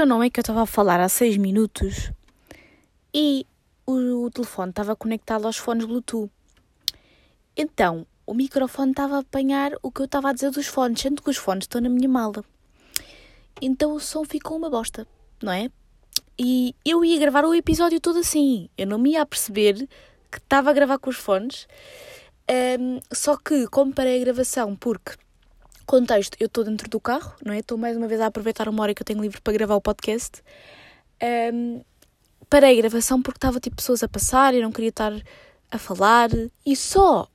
Então não é que eu estava a falar há 6 minutos e o, o telefone estava conectado aos fones Bluetooth. Então, o microfone estava a apanhar o que eu estava a dizer dos fones, sendo que os fones estão na minha mala. Então o som ficou uma bosta, não é? E eu ia gravar o episódio todo assim. Eu não me ia perceber que estava a gravar com os fones. Um, só que, como a gravação, porque Contexto, eu estou dentro do carro, não é? Estou mais uma vez a aproveitar uma hora que eu tenho livre para gravar o podcast. Um, parei a gravação porque estava tipo pessoas a passar e não queria estar a falar. E só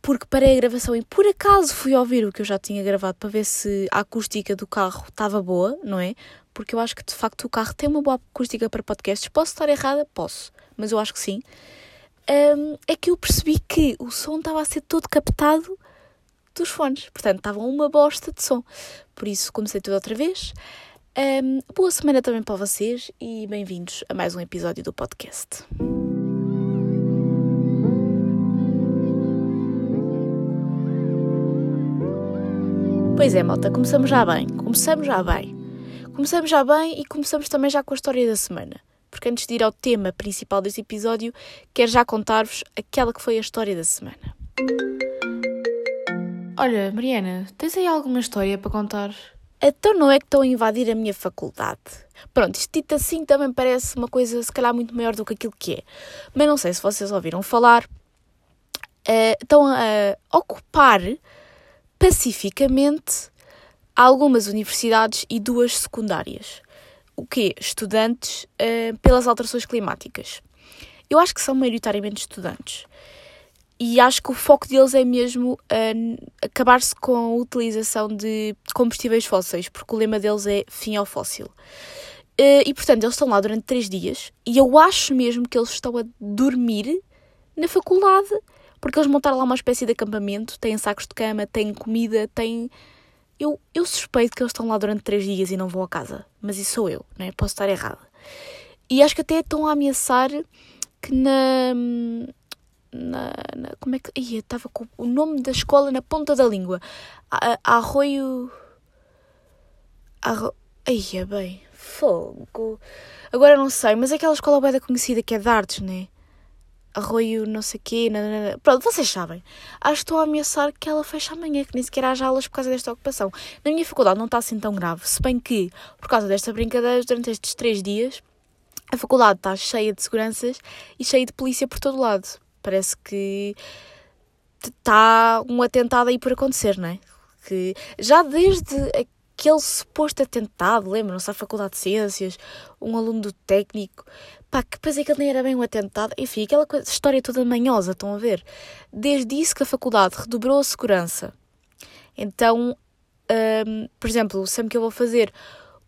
porque parei a gravação e por acaso fui ouvir o que eu já tinha gravado para ver se a acústica do carro estava boa, não é? Porque eu acho que de facto o carro tem uma boa acústica para podcasts. Posso estar errada? Posso, mas eu acho que sim. Um, é que eu percebi que o som estava a ser todo captado dos fones. Portanto, estavam uma bosta de som. Por isso, comecei tudo outra vez. Um, boa semana também para vocês e bem-vindos a mais um episódio do podcast. Pois é, malta, começamos já bem. Começamos já bem. Começamos já bem e começamos também já com a história da semana. Porque antes de ir ao tema principal deste episódio, quero já contar-vos aquela que foi a história da semana. Olha, Mariana, tens aí alguma história para contar? Então não é que estão a invadir a minha faculdade. Pronto, isto dito assim também parece uma coisa se calhar muito maior do que aquilo que é. Mas não sei se vocês ouviram falar. Uh, estão a ocupar pacificamente algumas universidades e duas secundárias. O quê? Estudantes uh, pelas alterações climáticas. Eu acho que são maioritariamente estudantes e acho que o foco deles é mesmo uh, acabar-se com a utilização de combustíveis fósseis, porque o lema deles é fim ao fóssil. Uh, e portanto, eles estão lá durante três dias e eu acho mesmo que eles estão a dormir na faculdade, porque eles montaram lá uma espécie de acampamento, têm sacos de cama, têm comida, têm. Eu, eu suspeito que eles estão lá durante três dias e não vão a casa, mas isso sou eu, né? posso estar errada. E acho que até estão a ameaçar que na na, na, como é que. Ia, estava com o nome da escola na ponta da língua. A, a Arroio. Arro... Ia bem, fogo. Agora não sei, mas é aquela escola bem conhecida que é de artes, né? Arroio, não sei o quê. Nanana. Pronto, vocês sabem. Acho que estou a ameaçar que ela feche amanhã, que nem sequer haja aulas por causa desta ocupação. Na minha faculdade não está assim tão grave, se bem que, por causa desta brincadeira, durante estes três dias, a faculdade está cheia de seguranças e cheia de polícia por todo lado. Parece que está um atentado aí por acontecer, não é? Que já desde aquele suposto atentado, lembram-se, à Faculdade de Ciências, um aluno do técnico, pá, que depois aquele nem era bem um atentado, enfim, aquela coisa, história toda manhosa, estão a ver? Desde isso que a faculdade redobrou a segurança. Então, um, por exemplo, sempre que eu vou fazer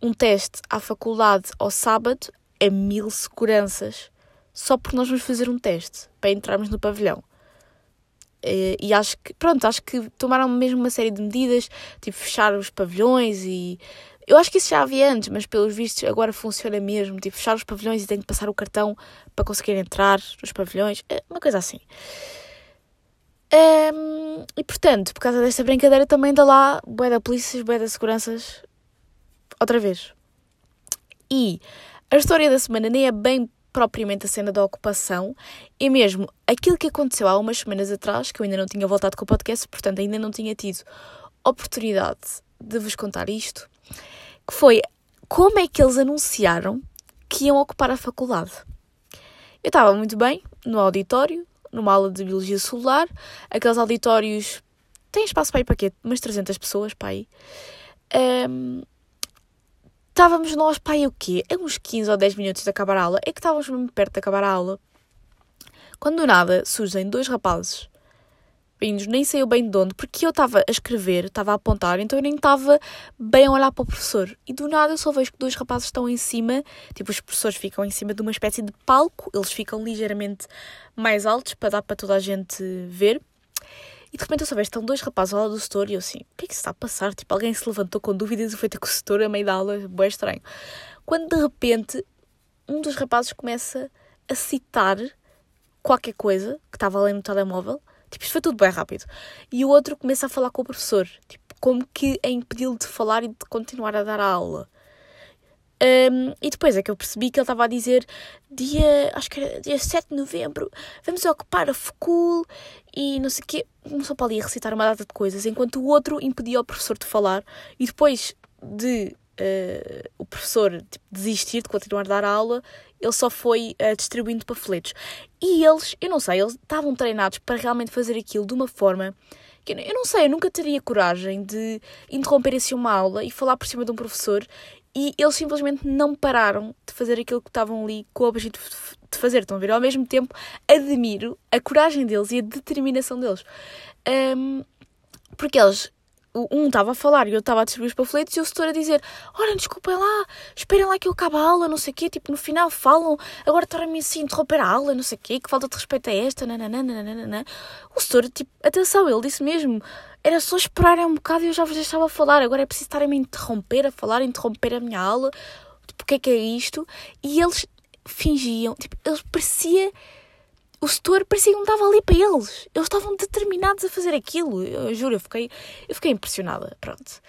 um teste à faculdade ao sábado, é mil seguranças só porque nós vamos fazer um teste para entrarmos no pavilhão. E, e acho que, pronto, acho que tomaram mesmo uma série de medidas, tipo fechar os pavilhões e. Eu acho que isso já havia antes, mas pelos vistos agora funciona mesmo, tipo fechar os pavilhões e tem que passar o cartão para conseguir entrar nos pavilhões, é uma coisa assim. Um, e portanto, por causa desta brincadeira também dá lá boé da polícia, boé da seguranças, outra vez. E a história da semana nem é bem propriamente a cena da ocupação, e mesmo aquilo que aconteceu há umas semanas atrás, que eu ainda não tinha voltado com o podcast, portanto ainda não tinha tido oportunidade de vos contar isto, que foi como é que eles anunciaram que iam ocupar a faculdade. Eu estava muito bem no auditório, numa aula de Biologia Celular, aqueles auditórios têm espaço para ir para quê? Umas 300 pessoas para aí. Um, Estávamos nós, pai, o quê? A uns 15 ou 10 minutos de acabar a aula. É que estávamos mesmo perto de acabar a aula. Quando do nada surgem dois rapazes vindos, nem sei bem de onde, porque eu estava a escrever, estava a apontar, então eu nem estava bem a olhar para o professor. E do nada eu só vejo que dois rapazes estão em cima, tipo, os professores ficam em cima de uma espécie de palco, eles ficam ligeiramente mais altos para dar para toda a gente ver. E de repente eu vejo, estão dois rapazes ao lado do setor e eu assim, o que é que se está a passar? Tipo, alguém se levantou com dúvidas e foi ter com o setor a meio da aula, bem estranho. Quando de repente um dos rapazes começa a citar qualquer coisa que estava ali no telemóvel, tipo, isto foi tudo bem rápido. E o outro começa a falar com o professor, tipo, como que a impedi-lo de falar e de continuar a dar a aula. Um, e depois é que eu percebi que ele estava a dizer dia, acho que era dia 7 de novembro, vamos ocupar a FUCUL e não sei o quê. Começou para ali a recitar uma data de coisas, enquanto o outro impedia o professor de falar e depois de uh, o professor tipo, desistir de continuar a dar a aula, ele só foi uh, distribuindo panfletos. E eles, eu não sei, eles estavam treinados para realmente fazer aquilo de uma forma que eu não sei, eu nunca teria coragem de interromper assim uma aula e falar por cima de um professor e eles simplesmente não pararam de fazer aquilo que estavam ali com o objetivo de fazer. Estão a ver? Ao mesmo tempo, admiro a coragem deles e a determinação deles. Um, porque eles um estava a falar e eu estava a distribuir os panfletos e o setor a dizer: Ora, desculpem lá, esperem lá que eu acabe a aula, não sei o quê. Tipo, no final falam, agora estarem-me assim a interromper a aula, não sei o quê, que falta de respeito a esta, nananana. O setor, tipo, atenção, ele disse mesmo: era só esperarem um bocado e eu já vos deixava a falar. Agora é preciso estarem-me a interromper, a falar, a interromper a minha aula. Tipo, o que é que é isto? E eles fingiam, tipo, eles parecia o setor parecia que não estava ali para eles. Eles estavam determinados a fazer aquilo. Eu juro, eu fiquei, eu fiquei impressionada. Pronto.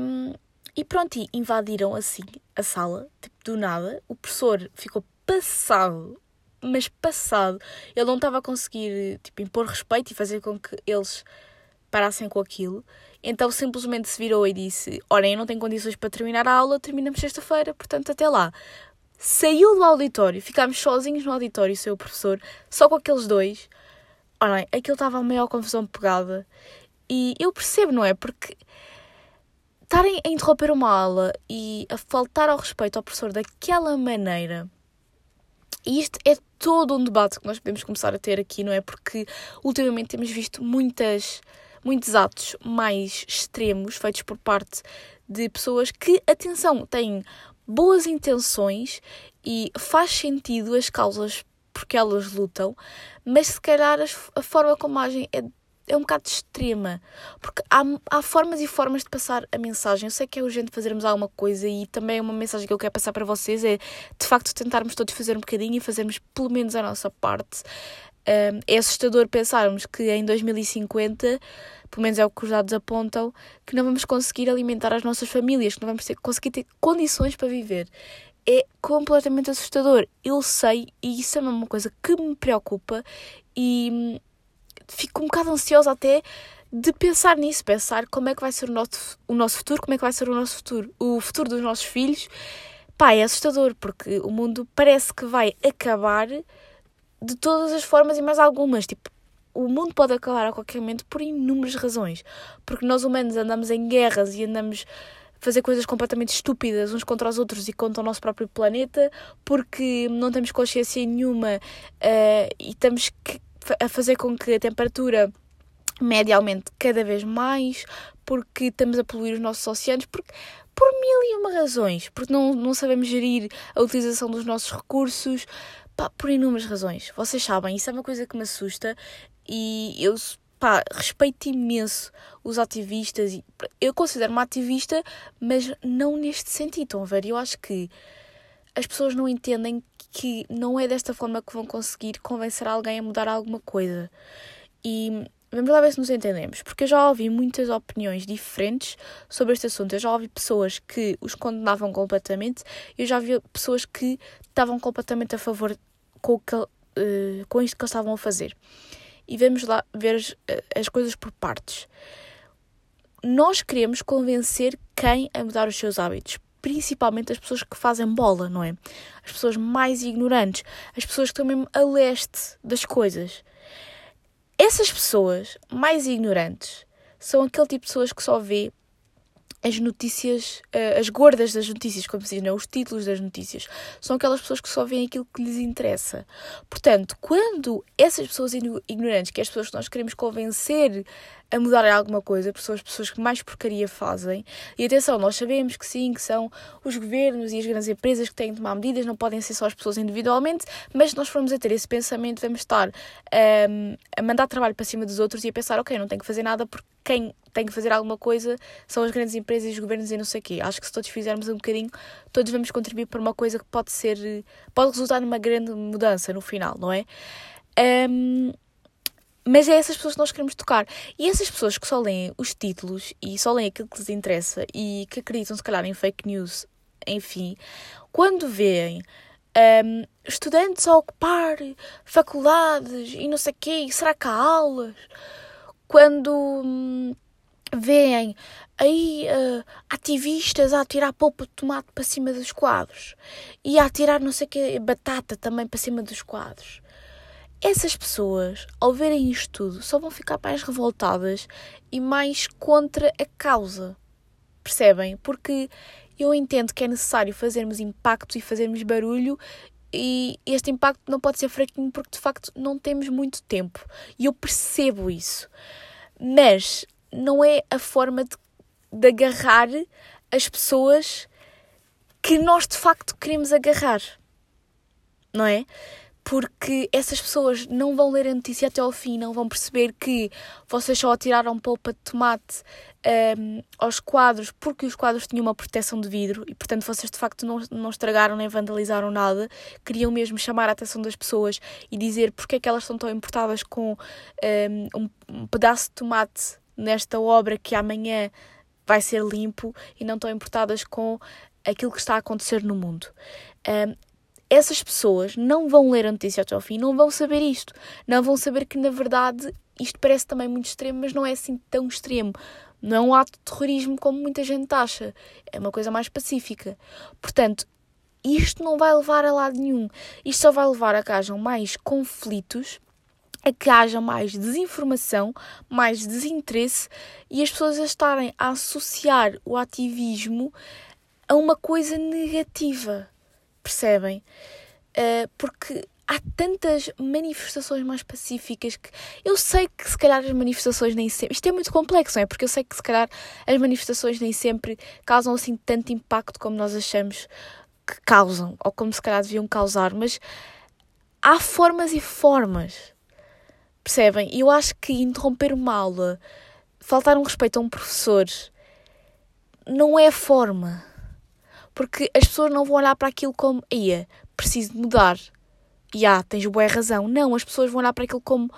Um, e pronto, e invadiram assim a sala, tipo, do nada. O professor ficou passado, mas passado. Ele não estava a conseguir, tipo, impor respeito e fazer com que eles parassem com aquilo. Então simplesmente se virou e disse: Olhem, eu não tenho condições para terminar a aula, terminamos sexta-feira, portanto até lá saiu do auditório, ficámos sozinhos no auditório, o seu professor, só com aqueles dois. Olhem, aquilo estava a maior confusão pegada. E eu percebo, não é? Porque estarem a interromper uma aula e a faltar ao respeito ao professor daquela maneira. E isto é todo um debate que nós podemos começar a ter aqui, não é? Porque ultimamente temos visto muitas, muitos atos mais extremos feitos por parte de pessoas que, atenção, têm boas intenções e faz sentido as causas porque elas lutam, mas se calhar a forma como agem é, é um bocado extrema, porque há, há formas e formas de passar a mensagem. Eu sei que é urgente fazermos alguma coisa e também uma mensagem que eu quero passar para vocês é de facto tentarmos todos fazer um bocadinho e fazermos pelo menos a nossa parte. É assustador pensarmos que em 2050 pelo menos é o que os dados apontam, que não vamos conseguir alimentar as nossas famílias, que não vamos ter, conseguir ter condições para viver. É completamente assustador. Eu sei, e isso é uma coisa que me preocupa e hum, fico um bocado ansiosa até de pensar nisso, pensar como é que vai ser o nosso, o nosso futuro, como é que vai ser o nosso futuro, o futuro dos nossos filhos. Pá, é assustador, porque o mundo parece que vai acabar de todas as formas e mais algumas. Tipo, o mundo pode acabar a qualquer momento por inúmeras razões. Porque nós humanos andamos em guerras e andamos a fazer coisas completamente estúpidas uns contra os outros e contra o nosso próprio planeta, porque não temos consciência nenhuma uh, e estamos a fazer com que a temperatura média aumente cada vez mais, porque estamos a poluir os nossos oceanos, porque por mil e uma razões, porque não, não sabemos gerir a utilização dos nossos recursos, por inúmeras razões. Vocês sabem, isso é uma coisa que me assusta e eu pá, respeito imenso os ativistas eu considero-me ativista, mas não neste sentido, estão a ver? Eu acho que as pessoas não entendem que não é desta forma que vão conseguir convencer alguém a mudar alguma coisa. E vamos lá ver se nos entendemos, porque eu já ouvi muitas opiniões diferentes sobre este assunto. Eu já ouvi pessoas que os condenavam completamente, eu já vi pessoas que estavam completamente a favor com, que, uh, com isto que eles estavam a fazer e vamos lá ver as, as coisas por partes. Nós queremos convencer quem a mudar os seus hábitos, principalmente as pessoas que fazem bola, não é? As pessoas mais ignorantes, as pessoas que estão mesmo a leste das coisas. Essas pessoas mais ignorantes são aquele tipo de pessoas que só vê as notícias, uh, as gordas das notícias, como se diz, não? É? os títulos das notícias, são aquelas pessoas que só veem aquilo que lhes interessa. Portanto, quando essas pessoas ignorantes, que é as pessoas que nós queremos convencer a mudar alguma coisa, porque são as pessoas que mais porcaria fazem. E atenção, nós sabemos que sim, que são os governos e as grandes empresas que têm de tomar medidas, não podem ser só as pessoas individualmente, mas se nós formos a ter esse pensamento, vamos estar um, a mandar trabalho para cima dos outros e a pensar, ok, não tenho que fazer nada porque quem tem que fazer alguma coisa são as grandes empresas e os governos e não sei o quê. Acho que se todos fizermos um bocadinho, todos vamos contribuir para uma coisa que pode ser, pode resultar numa grande mudança no final, não é? Um, mas é essas pessoas que nós queremos tocar. E essas pessoas que só leem os títulos e só leem aquilo que lhes interessa e que acreditam, se calhar, em fake news enfim, quando veem um, estudantes a ocupar faculdades e não sei o quê, será que há aulas? Quando hum, veem aí uh, ativistas a atirar polpa de tomate para cima dos quadros e a atirar não sei o quê, batata também para cima dos quadros. Essas pessoas, ao verem isto tudo, só vão ficar mais revoltadas e mais contra a causa. Percebem? Porque eu entendo que é necessário fazermos impacto e fazermos barulho e este impacto não pode ser fraquinho porque de facto não temos muito tempo. E eu percebo isso. Mas não é a forma de, de agarrar as pessoas que nós de facto queremos agarrar. Não é? Porque essas pessoas não vão ler a notícia até ao fim, não vão perceber que vocês só atiraram polpa de tomate um, aos quadros porque os quadros tinham uma proteção de vidro e, portanto, vocês de facto não, não estragaram nem vandalizaram nada. Queriam mesmo chamar a atenção das pessoas e dizer porque é que elas estão tão importadas com um, um pedaço de tomate nesta obra que amanhã vai ser limpo e não estão importadas com aquilo que está a acontecer no mundo. Um, essas pessoas não vão ler a notícia até ao fim, não vão saber isto. Não vão saber que, na verdade, isto parece também muito extremo, mas não é assim tão extremo. Não é um ato de terrorismo como muita gente acha. É uma coisa mais pacífica. Portanto, isto não vai levar a lado nenhum. Isto só vai levar a que hajam mais conflitos, a que haja mais desinformação, mais desinteresse e as pessoas a estarem a associar o ativismo a uma coisa negativa percebem? Uh, porque há tantas manifestações mais pacíficas que eu sei que se calhar as manifestações nem sempre. Isto é muito complexo, não é? Porque eu sei que se calhar as manifestações nem sempre causam assim tanto impacto como nós achamos que causam, ou como se calhar deviam causar, mas há formas e formas. Percebem? Eu acho que interromper uma aula, faltar um respeito a um professor, não é forma porque as pessoas não vão olhar para aquilo como, ia, preciso mudar. E ah, tens boa razão. Não, as pessoas vão olhar para aquilo como,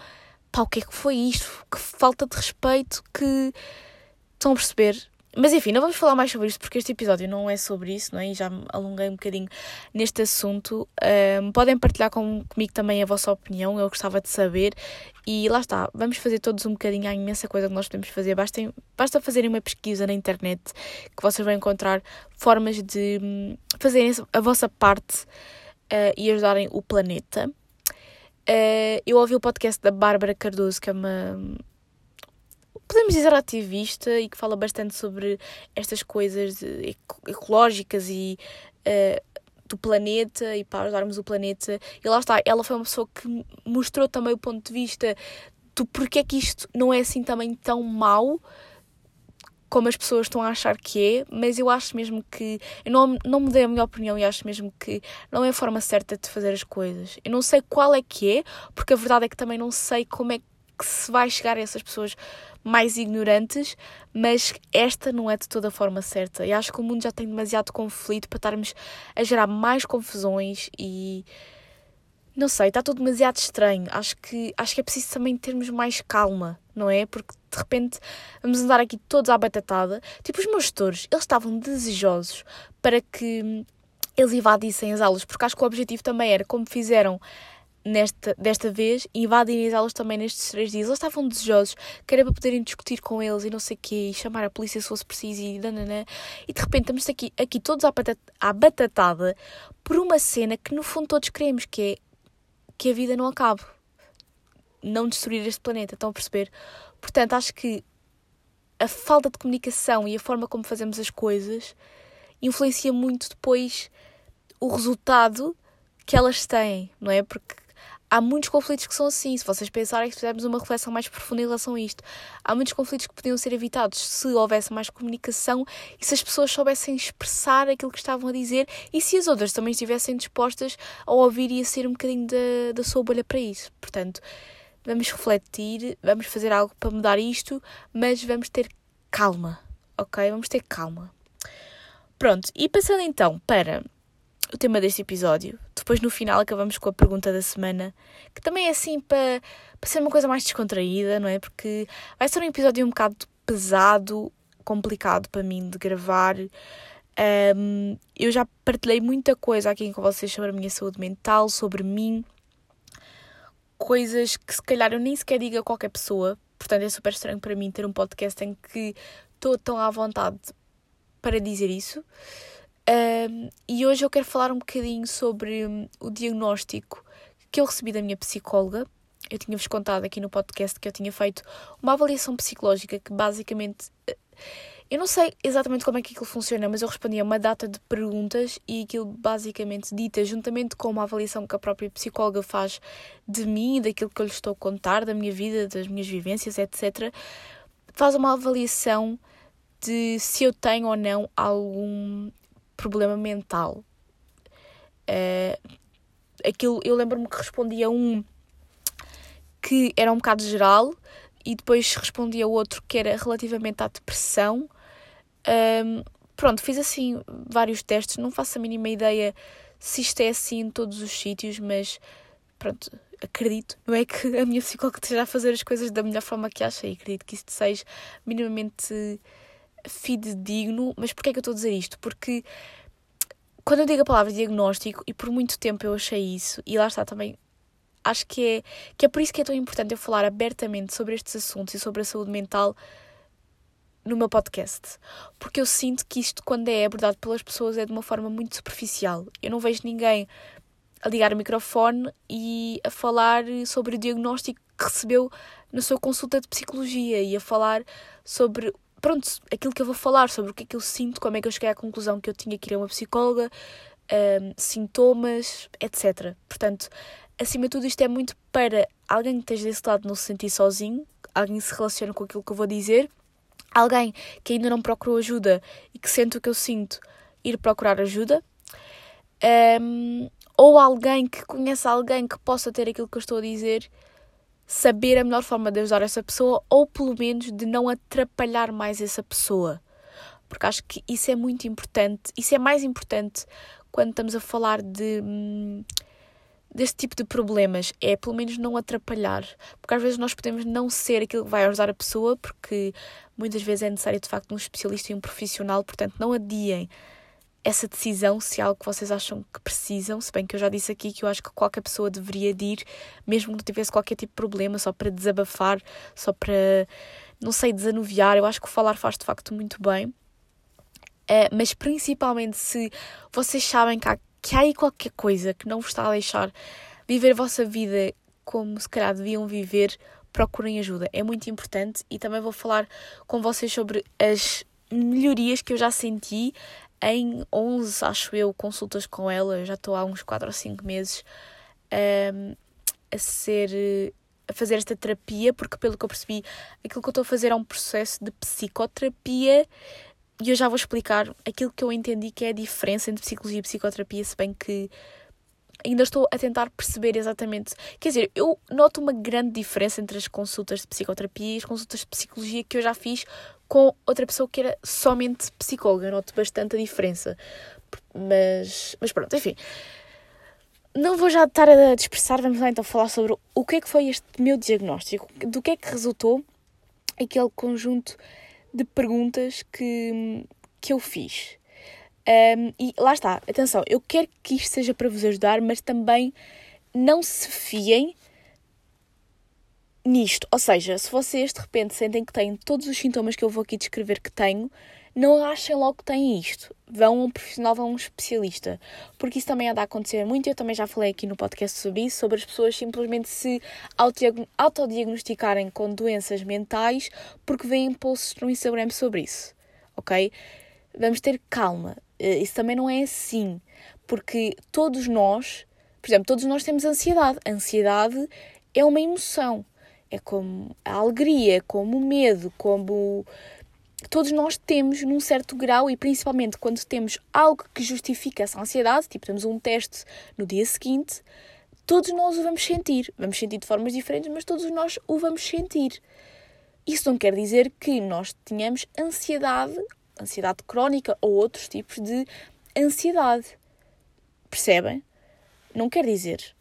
pá, o que é que foi isto? Que falta de respeito, que. Estão a perceber? Mas enfim, não vamos falar mais sobre isso porque este episódio não é sobre isso, não é? E já me alonguei um bocadinho neste assunto. Um, podem partilhar com, comigo também a vossa opinião, eu gostava de saber. E lá está, vamos fazer todos um bocadinho a imensa coisa que nós podemos fazer. Basta, basta fazerem uma pesquisa na internet que vocês vão encontrar formas de hum, fazerem a vossa parte uh, e ajudarem o planeta. Uh, eu ouvi o podcast da Bárbara Cardoso, que é uma podemos dizer ativista e que fala bastante sobre estas coisas ecológicas e uh, do planeta e para ajudarmos o planeta. E lá está, ela foi uma pessoa que mostrou também o ponto de vista do porquê que isto não é assim também tão mau como as pessoas estão a achar que é, mas eu acho mesmo que. Eu não, não mudei a minha opinião e acho mesmo que não é a forma certa de fazer as coisas. Eu não sei qual é que é, porque a verdade é que também não sei como é que se vai chegar a essas pessoas mais ignorantes, mas esta não é de toda a forma certa. E acho que o mundo já tem demasiado conflito para estarmos a gerar mais confusões e não sei, está tudo demasiado estranho. Acho que, acho que é preciso também termos mais calma, não é? Porque de repente vamos andar aqui todos à batatada. Tipo, os meus gestores, eles estavam desejosos para que eles invadissem as aulas, porque acho que o objetivo também era, como fizeram nesta, desta vez invadem as aulas também nestes três dias. Eles estavam desejosos, que era para poderem discutir com eles e não sei o quê, e chamar a polícia se fosse preciso e dananã. E de repente estamos aqui, aqui todos à, batata, à batatada por uma cena que no fundo todos queremos, que é que a vida não acabe. Não destruir este planeta, estão a perceber? Portanto, acho que a falta de comunicação e a forma como fazemos as coisas influencia muito depois o resultado que elas têm, não é? Porque há muitos conflitos que são assim. Se vocês pensarem que fizermos uma reflexão mais profunda em relação a isto, há muitos conflitos que podiam ser evitados se houvesse mais comunicação e se as pessoas soubessem expressar aquilo que estavam a dizer e se as outras também estivessem dispostas a ouvir e a ser um bocadinho da, da sua bolha para isso. Portanto, vamos refletir, vamos fazer algo para mudar isto, mas vamos ter calma, ok? Vamos ter calma. Pronto, e passando então para o tema deste episódio. Depois, no final, acabamos com a pergunta da semana, que também é assim para, para ser uma coisa mais descontraída, não é? Porque vai ser um episódio um bocado pesado, complicado para mim de gravar. Um, eu já partilhei muita coisa aqui com vocês sobre a minha saúde mental, sobre mim, coisas que se calhar eu nem sequer digo a qualquer pessoa, portanto é super estranho para mim ter um podcast em que estou tão à vontade para dizer isso. Um, e hoje eu quero falar um bocadinho sobre um, o diagnóstico que eu recebi da minha psicóloga. Eu tinha-vos contado aqui no podcast que eu tinha feito uma avaliação psicológica que basicamente eu não sei exatamente como é que aquilo funciona, mas eu respondi a uma data de perguntas e aquilo basicamente dita, juntamente com uma avaliação que a própria psicóloga faz de mim, daquilo que eu lhe estou a contar, da minha vida, das minhas vivências, etc., faz uma avaliação de se eu tenho ou não algum problema mental. Uh, aquilo, eu lembro-me que respondi a um que era um bocado geral e depois respondi a outro que era relativamente à depressão. Um, pronto, fiz assim vários testes, não faço a mínima ideia se isto é assim em todos os sítios, mas pronto, acredito, não é que a minha psicóloga esteja a fazer as coisas da melhor forma que acha e acredito que isto seja minimamente fidedigno, mas porquê é que eu estou a dizer isto? Porque quando eu digo a palavra diagnóstico, e por muito tempo eu achei isso, e lá está também, acho que é, que é por isso que é tão importante eu falar abertamente sobre estes assuntos e sobre a saúde mental, no meu podcast, porque eu sinto que isto, quando é abordado pelas pessoas, é de uma forma muito superficial. Eu não vejo ninguém a ligar o microfone e a falar sobre o diagnóstico que recebeu na sua consulta de psicologia e a falar sobre, pronto, aquilo que eu vou falar, sobre o que é que eu sinto, como é que eu cheguei à conclusão que eu tinha que ir a uma psicóloga, um, sintomas, etc. Portanto, acima de tudo, isto é muito para alguém que esteja desse lado não se sentir sozinho, alguém que se relaciona com aquilo que eu vou dizer alguém que ainda não procurou ajuda e que sente o que eu sinto, ir procurar ajuda. Um, ou alguém que conhece alguém que possa ter aquilo que eu estou a dizer, saber a melhor forma de ajudar essa pessoa, ou pelo menos de não atrapalhar mais essa pessoa. Porque acho que isso é muito importante. Isso é mais importante quando estamos a falar de. Hum, deste tipo de problemas é pelo menos não atrapalhar, porque às vezes nós podemos não ser aquilo que vai ajudar a pessoa, porque muitas vezes é necessário de facto um especialista e um profissional, portanto não adiem essa decisão se é algo que vocês acham que precisam, se bem que eu já disse aqui que eu acho que qualquer pessoa deveria de ir, mesmo que não tivesse qualquer tipo de problema, só para desabafar, só para, não sei, desanuviar, eu acho que o falar faz de facto muito bem. Uh, mas principalmente se vocês sabem que há que há aí qualquer coisa que não vos está a deixar viver a vossa vida como se calhar deviam viver, procurem ajuda. É muito importante e também vou falar com vocês sobre as melhorias que eu já senti em 11, acho eu, consultas com ela. Já estou há uns 4 ou 5 meses um, a ser a fazer esta terapia, porque pelo que eu percebi, aquilo que eu estou a fazer é um processo de psicoterapia e eu já vou explicar aquilo que eu entendi que é a diferença entre psicologia e psicoterapia, se bem que ainda estou a tentar perceber exatamente. Quer dizer, eu noto uma grande diferença entre as consultas de psicoterapia e as consultas de psicologia que eu já fiz com outra pessoa que era somente psicóloga. Eu noto bastante a diferença. Mas, mas pronto, enfim. Não vou já estar a dispersar, vamos lá então falar sobre o que é que foi este meu diagnóstico, do que é que resultou aquele conjunto de perguntas que, que eu fiz. Um, e lá está, atenção, eu quero que isto seja para vos ajudar, mas também não se fiem nisto. Ou seja, se vocês de repente sentem que têm todos os sintomas que eu vou aqui descrever que tenho, não achem logo que têm isto. Vão a um profissional, vão a um especialista. Porque isso também anda a acontecer muito. Eu também já falei aqui no podcast sobre isso, sobre as pessoas simplesmente se autodiagnosticarem com doenças mentais porque veem posts no Instagram sobre isso. Ok? Vamos ter calma. Eh, isso também não é assim. Porque todos nós, por exemplo, todos nós temos ansiedade. A ansiedade é uma emoção. É como a alegria, como o medo, como todos nós temos num certo grau e principalmente quando temos algo que justifica essa ansiedade, tipo temos um teste no dia seguinte, todos nós o vamos sentir. Vamos sentir de formas diferentes, mas todos nós o vamos sentir. Isso não quer dizer que nós tenhamos ansiedade, ansiedade crónica ou outros tipos de ansiedade. Percebem? Não quer dizer.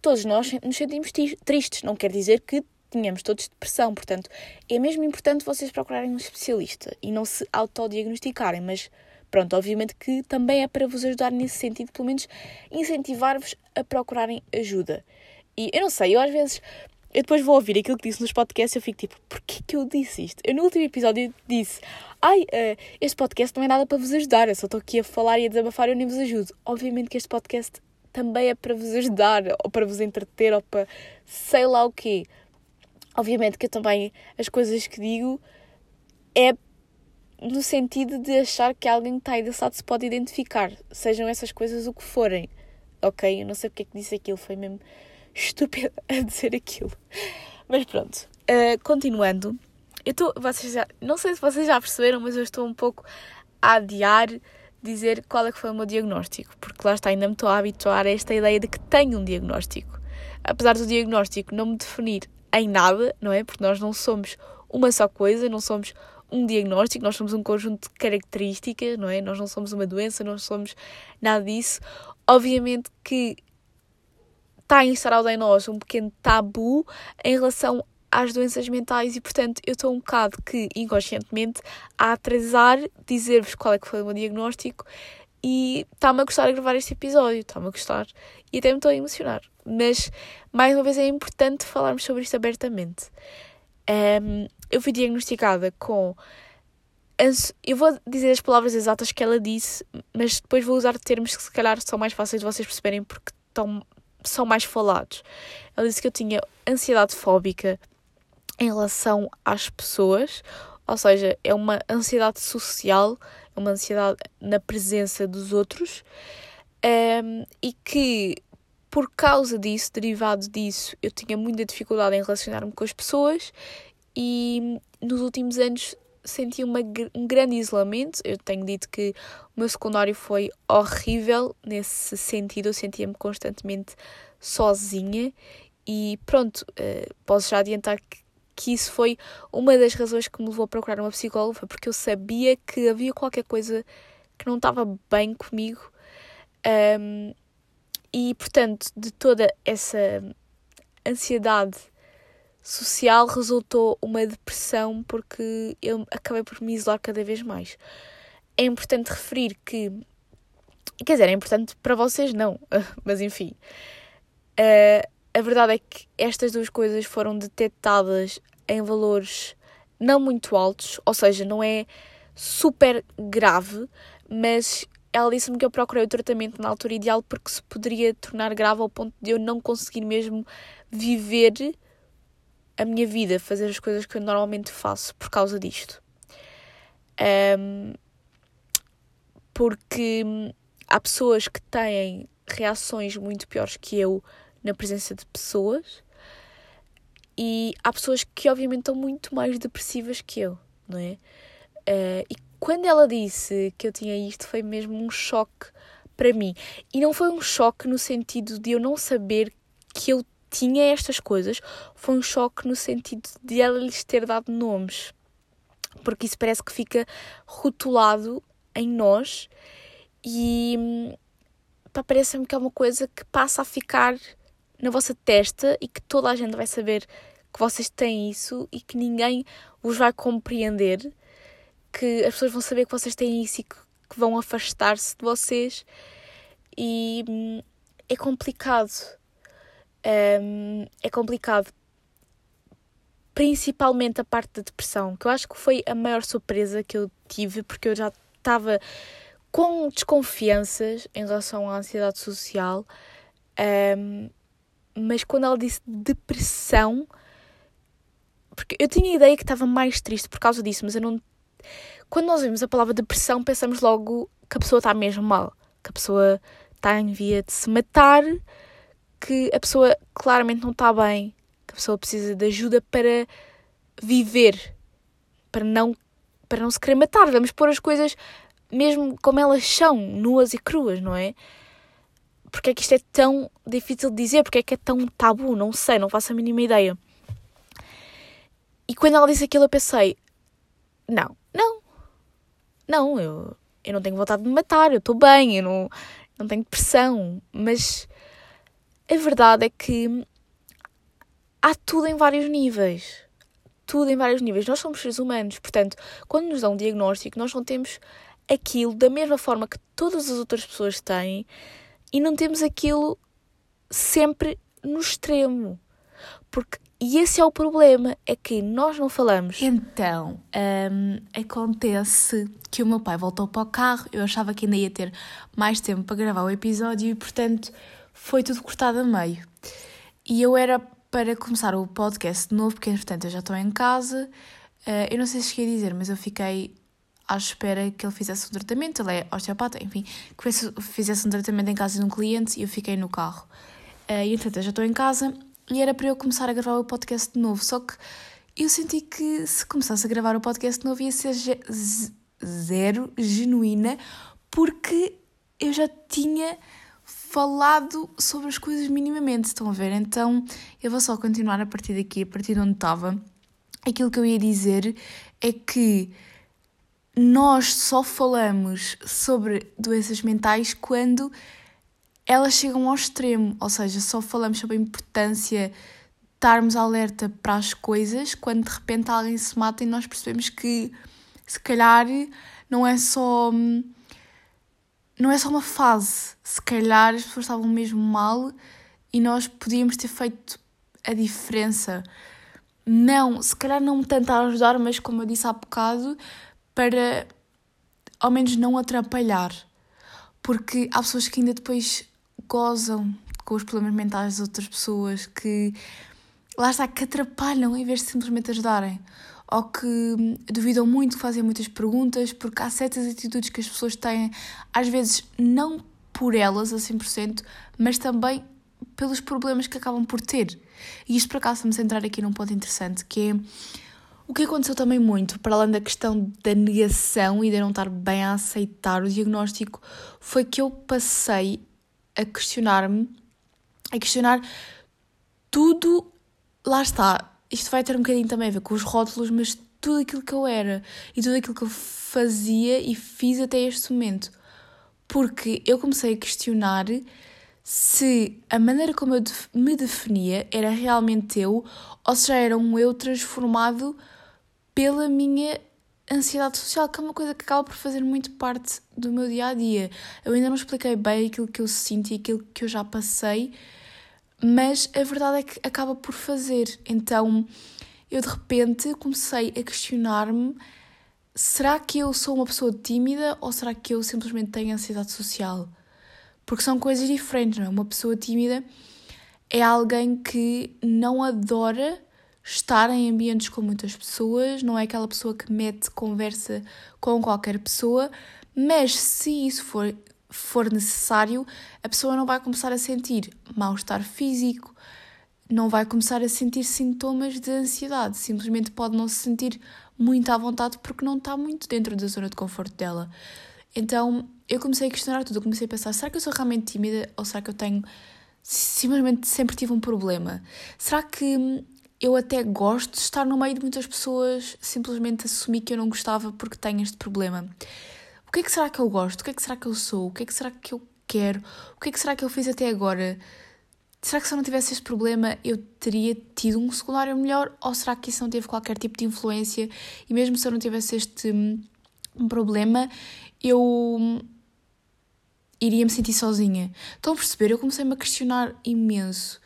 Todos nós nos sentimos tristes, não quer dizer que tínhamos todos depressão. Portanto, é mesmo importante vocês procurarem um especialista e não se autodiagnosticarem, mas pronto, obviamente que também é para vos ajudar nesse sentido, pelo menos incentivar-vos a procurarem ajuda. E eu não sei, eu às vezes eu depois vou ouvir aquilo que disse nos podcasts e eu fico tipo, porquê que eu disse isto? Eu no último episódio disse, ai, uh, este podcast não é nada para vos ajudar, eu só estou aqui a falar e a desabafar e eu nem vos ajudo. Obviamente que este podcast também é para vos ajudar, ou para vos entreter, ou para sei lá o quê. Obviamente que eu também, as coisas que digo é no sentido de achar que alguém que está aí desse lado se pode identificar, sejam essas coisas o que forem. Ok? Eu não sei porque é que disse aquilo, foi mesmo estúpida a dizer aquilo. Mas pronto, uh, continuando. Eu estou, vocês já, não sei se vocês já perceberam, mas eu estou um pouco a adiar dizer qual é que foi o meu diagnóstico, porque lá está, ainda me estou a habituar a esta ideia de que tenho um diagnóstico. Apesar do diagnóstico não me definir em nada, não é? Porque nós não somos uma só coisa, não somos um diagnóstico, nós somos um conjunto de características, não é? Nós não somos uma doença, não somos nada disso. Obviamente que está instalado em nós um pequeno tabu em relação às doenças mentais e, portanto, eu estou um bocado que, inconscientemente, a atrasar dizer-vos qual é que foi o meu diagnóstico e está-me a gostar de gravar este episódio, está-me a gostar e até me estou a emocionar. Mas, mais uma vez, é importante falarmos sobre isto abertamente. Um, eu fui diagnosticada com. Eu vou dizer as palavras exatas que ela disse, mas depois vou usar termos que se calhar são mais fáceis de vocês perceberem porque estão são mais falados. Ela disse que eu tinha ansiedade fóbica em relação às pessoas, ou seja, é uma ansiedade social, é uma ansiedade na presença dos outros, um, ehm, e que por causa disso, derivado disso, eu tinha muita dificuldade em relacionar-me com as pessoas e nos últimos anos senti uma, um grande isolamento. Eu tenho dito que o meu secundário foi horrível nesse sentido, eu sentia-me constantemente sozinha e pronto, uh, posso já adiantar que, que isso foi uma das razões que me levou a procurar uma psicóloga, porque eu sabia que havia qualquer coisa que não estava bem comigo. Um, e portanto, de toda essa ansiedade social resultou uma depressão porque eu acabei por me isolar cada vez mais. É importante referir que, quer dizer, é importante para vocês não, mas enfim, uh, a verdade é que estas duas coisas foram detectadas em valores não muito altos, ou seja, não é super grave, mas ela disse-me que eu procurei o tratamento na altura ideal porque se poderia tornar grave ao ponto de eu não conseguir mesmo viver a minha vida, fazer as coisas que eu normalmente faço por causa disto. Um, porque há pessoas que têm reações muito piores que eu na presença de pessoas e há pessoas que obviamente estão muito mais depressivas que eu, não é? Uh, e quando ela disse que eu tinha isto foi mesmo um choque para mim. E não foi um choque no sentido de eu não saber que eu tinha estas coisas, foi um choque no sentido de ela lhes ter dado nomes. Porque isso parece que fica rotulado em nós e parece-me que é uma coisa que passa a ficar na vossa testa e que toda a gente vai saber que vocês têm isso e que ninguém os vai compreender, que as pessoas vão saber que vocês têm isso e que, que vão afastar-se de vocês e hum, é complicado um, é complicado. Principalmente a parte da depressão, que eu acho que foi a maior surpresa que eu tive, porque eu já estava com desconfianças em relação à ansiedade social, um, mas quando ela disse depressão, porque eu tinha a ideia que estava mais triste por causa disso, mas eu não. Quando nós vemos a palavra depressão, pensamos logo que a pessoa está mesmo mal, que a pessoa está em via de se matar, que a pessoa claramente não está bem, que a pessoa precisa de ajuda para viver, para não, para não se querer matar. Vamos pôr as coisas mesmo como elas são, nuas e cruas, não é? Porque é que isto é tão difícil de dizer? Porque é que é tão tabu? Não sei, não faço a mínima ideia. E quando ela disse aquilo, eu pensei: não, não, não, eu, eu não tenho vontade de me matar, eu estou bem, eu não, não tenho depressão, mas a verdade é que há tudo em vários níveis. Tudo em vários níveis. Nós somos seres humanos, portanto, quando nos dão um diagnóstico, nós não temos aquilo da mesma forma que todas as outras pessoas têm e não temos aquilo sempre no extremo. Porque e esse é o problema, é que nós não falamos. Então, um, acontece que o meu pai voltou para o carro, eu achava que ainda ia ter mais tempo para gravar o episódio e, portanto, foi tudo cortado a meio. E eu era para começar o podcast de novo, porque, entretanto, eu já estou em casa. Uh, eu não sei se cheguei a dizer, mas eu fiquei à espera que ele fizesse um tratamento, ele é osteopata, enfim, que fizesse um tratamento em casa de um cliente e eu fiquei no carro. Uh, e, entretanto, eu já estou em casa e era para eu começar a gravar o podcast de novo. Só que eu senti que se começasse a gravar o podcast de novo ia ser zero genuína, porque eu já tinha falado sobre as coisas minimamente, estão a ver? Então eu vou só continuar a partir daqui, a partir de onde estava. Aquilo que eu ia dizer é que nós só falamos sobre doenças mentais quando elas chegam ao extremo, ou seja, só falamos sobre a importância estarmos alerta para as coisas quando de repente alguém se mata e nós percebemos que se calhar não é só não é só uma fase, se calhar as pessoas estavam mesmo mal e nós podíamos ter feito a diferença. Não, se calhar não tentar ajudar, mas como eu disse há bocado, para ao menos não atrapalhar. Porque há pessoas que ainda depois gozam com os problemas mentais das outras pessoas, que lá está, que atrapalham em vez de simplesmente ajudarem. Ou que duvidam muito, que fazem muitas perguntas, porque há certas atitudes que as pessoas têm, às vezes não por elas a 100%, mas também pelos problemas que acabam por ter. E isto, por acaso, vamos entrar aqui num ponto interessante, que é o que aconteceu também muito, para além da questão da negação e de não estar bem a aceitar o diagnóstico, foi que eu passei a questionar-me, a questionar tudo. Lá está, isto vai ter um bocadinho também a ver com os rótulos, mas tudo aquilo que eu era e tudo aquilo que eu fazia e fiz até este momento. Porque eu comecei a questionar se a maneira como eu me definia era realmente eu ou se já era um eu transformado pela minha ansiedade social, que é uma coisa que acaba por fazer muito parte do meu dia a dia. Eu ainda não expliquei bem aquilo que eu sinto e aquilo que eu já passei, mas a verdade é que acaba por fazer. Então eu de repente comecei a questionar-me: será que eu sou uma pessoa tímida ou será que eu simplesmente tenho ansiedade social? Porque são coisas diferentes, não é? Uma pessoa tímida é alguém que não adora estar em ambientes com muitas pessoas, não é aquela pessoa que mete conversa com qualquer pessoa, mas se isso for, for necessário, a pessoa não vai começar a sentir mal-estar físico, não vai começar a sentir sintomas de ansiedade, simplesmente pode não se sentir muito à vontade porque não está muito dentro da zona de conforto dela. Então eu comecei a questionar tudo, eu comecei a pensar: será que eu sou realmente tímida ou será que eu tenho. Simplesmente sempre tive um problema? Será que eu até gosto de estar no meio de muitas pessoas, simplesmente assumi que eu não gostava porque tenho este problema. O que é que será que eu gosto? O que é que será que eu sou? O que é que será que eu quero? O que é que será que eu fiz até agora? Será que se eu não tivesse este problema eu teria tido um secundário melhor? Ou será que isso não teve qualquer tipo de influência? E mesmo se eu não tivesse este um problema, eu iria me sentir sozinha. Estão a perceber? Eu comecei-me a questionar imenso.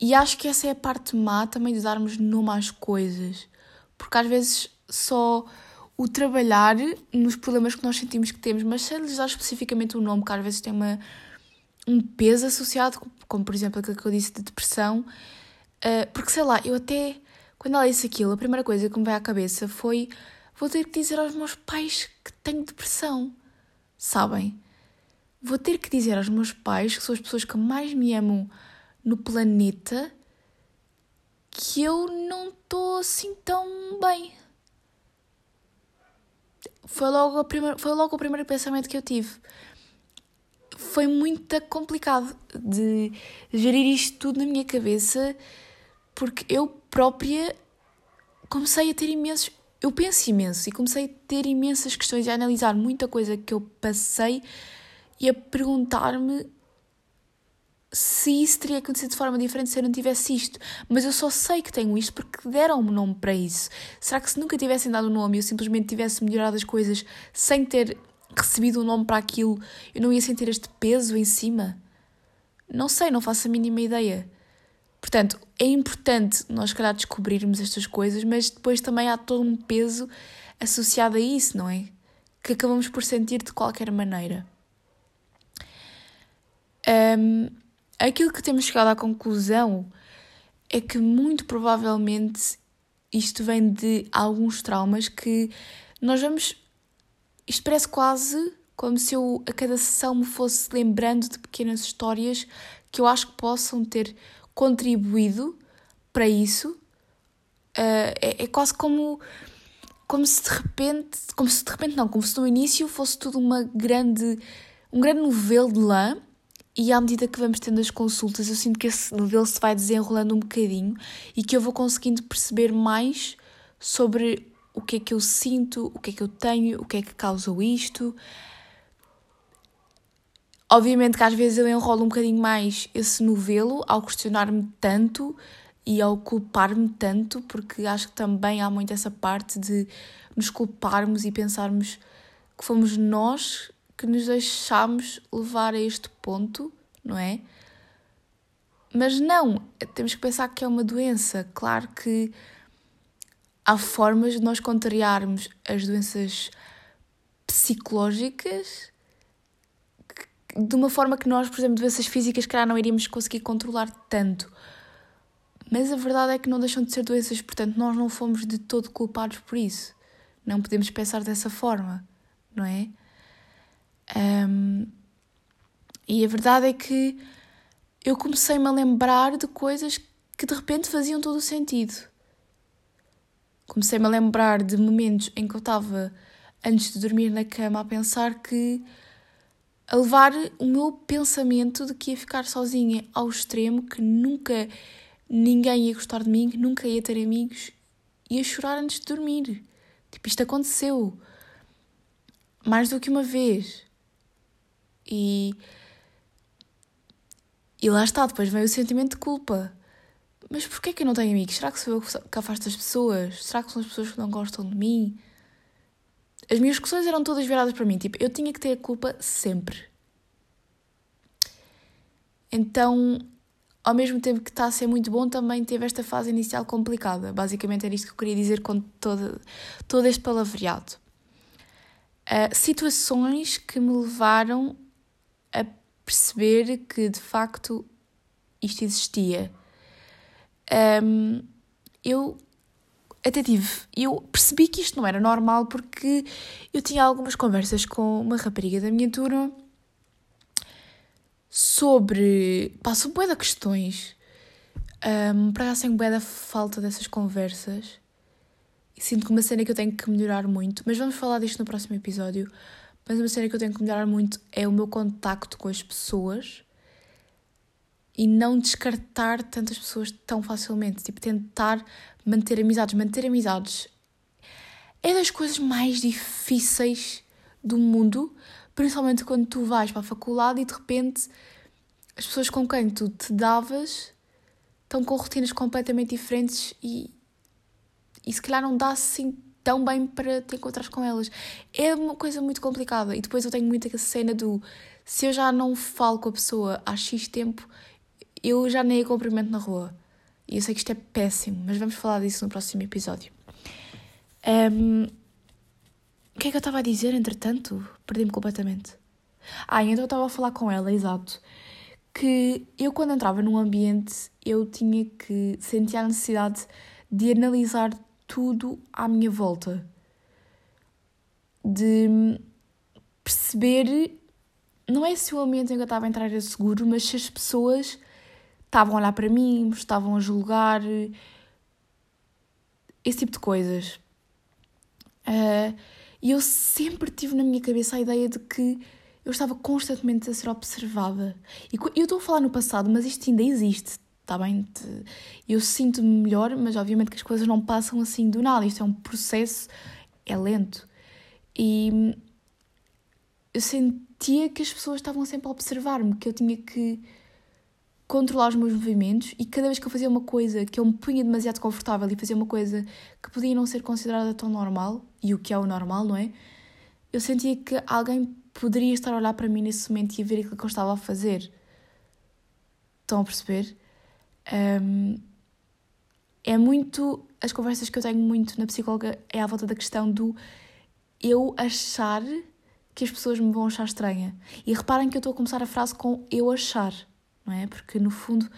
E acho que essa é a parte má também de darmos nome às coisas. Porque às vezes só o trabalhar nos problemas que nós sentimos que temos, mas sem lhes dar especificamente um nome, que às vezes tem uma, um peso associado, como por exemplo aquilo que eu disse de depressão. Uh, porque sei lá, eu até, quando ela disse aquilo, a primeira coisa que me veio à cabeça foi: vou ter que dizer aos meus pais que tenho depressão. Sabem? Vou ter que dizer aos meus pais, que são as pessoas que mais me amam no planeta que eu não estou assim tão bem. Foi logo, a primeira, foi logo o primeiro pensamento que eu tive. Foi muito complicado de gerir isto tudo na minha cabeça, porque eu própria comecei a ter imensos. Eu penso imenso e comecei a ter imensas questões e a analisar muita coisa que eu passei e a perguntar-me se isso teria acontecido de forma diferente se eu não tivesse isto. Mas eu só sei que tenho isto porque deram-me nome para isso. Será que se nunca tivessem dado o nome e eu simplesmente tivesse melhorado as coisas sem ter recebido um nome para aquilo, eu não ia sentir este peso em cima? Não sei, não faço a mínima ideia. Portanto, é importante nós, calhar, descobrirmos estas coisas, mas depois também há todo um peso associado a isso, não é? Que acabamos por sentir de qualquer maneira. Um, aquilo que temos chegado à conclusão é que muito provavelmente isto vem de alguns traumas que nós vamos. Isto parece quase como se eu a cada sessão me fosse lembrando de pequenas histórias que eu acho que possam ter contribuído para isso. Uh, é, é, quase como, como se de repente, como se de repente não, como se no início fosse tudo uma grande, um grande novelo de lã e à medida que vamos tendo as consultas, eu sinto que esse novelo se vai desenrolando um bocadinho e que eu vou conseguindo perceber mais sobre o que é que eu sinto, o que é que eu tenho, o que é que causou isto. Obviamente que às vezes eu enrolo um bocadinho mais esse novelo ao questionar-me tanto e ao culpar-me tanto, porque acho que também há muito essa parte de nos culparmos e pensarmos que fomos nós que nos deixámos levar a este ponto, não é? Mas não, temos que pensar que é uma doença. Claro que há formas de nós contrariarmos as doenças psicológicas de uma forma que nós, por exemplo, doenças físicas, calhar não iríamos conseguir controlar tanto. Mas a verdade é que não deixam de ser doenças, portanto, nós não fomos de todo culpados por isso. Não podemos pensar dessa forma, não é? Um, e a verdade é que eu comecei-me a lembrar de coisas que de repente faziam todo o sentido. Comecei-me a lembrar de momentos em que eu estava, antes de dormir na cama, a pensar que. a levar o meu pensamento de que ia ficar sozinha ao extremo, que nunca ninguém ia gostar de mim, que nunca ia ter amigos, ia chorar antes de dormir. Tipo, isto aconteceu. Mais do que uma vez. E, e lá está, depois vem o sentimento de culpa. Mas porquê que eu não tenho amigos? Será que sou eu que afasto as pessoas? Será que são as pessoas que não gostam de mim? As minhas discussões eram todas viradas para mim. Tipo, eu tinha que ter a culpa sempre. Então, ao mesmo tempo que está a ser muito bom, também teve esta fase inicial complicada. Basicamente era isto que eu queria dizer com todo, todo este palavreado. Uh, situações que me levaram perceber que de facto isto existia. Um, eu até tive, eu percebi que isto não era normal porque eu tinha algumas conversas com uma rapariga da minha turma sobre. Passo bué de questões. Um, para cá sem bué da falta dessas conversas. Sinto que uma cena que eu tenho que melhorar muito. Mas vamos falar disto no próximo episódio. Mas uma cena que eu tenho que melhorar muito é o meu contacto com as pessoas e não descartar tantas pessoas tão facilmente. Tipo, tentar manter amizades. Manter amizades é das coisas mais difíceis do mundo, principalmente quando tu vais para a faculdade e de repente as pessoas com quem tu te davas estão com rotinas completamente diferentes e, e se calhar não dá assim tão bem para te encontrar com elas. É uma coisa muito complicada. E depois eu tenho muito a cena do se eu já não falo com a pessoa há X tempo, eu já nem a cumprimento na rua. E eu sei que isto é péssimo, mas vamos falar disso no próximo episódio. Um, o que é que eu estava a dizer, entretanto? Perdi-me completamente. Ah, então eu estava a falar com ela, exato. Que eu, quando entrava num ambiente, eu tinha que sentir a necessidade de analisar tudo à minha volta. De perceber, não é se o ambiente em que eu estava a entrar era seguro, mas se as pessoas estavam a olhar para mim, estavam a julgar, esse tipo de coisas. Uh, e eu sempre tive na minha cabeça a ideia de que eu estava constantemente a ser observada. E eu estou a falar no passado, mas isto ainda existe está bem? Eu sinto-me melhor, mas obviamente que as coisas não passam assim do nada. Isto é um processo, é lento. E eu sentia que as pessoas estavam sempre a observar-me, que eu tinha que controlar os meus movimentos e cada vez que eu fazia uma coisa que eu me punha demasiado confortável e fazia uma coisa que podia não ser considerada tão normal, e o que é o normal, não é? eu sentia que alguém poderia estar a olhar para mim nesse momento e a ver aquilo que eu estava a fazer. Estão a perceber? Um, é muito. As conversas que eu tenho muito na psicóloga é à volta da questão do eu achar que as pessoas me vão achar estranha. E reparem que eu estou a começar a frase com eu achar, não é? Porque no fundo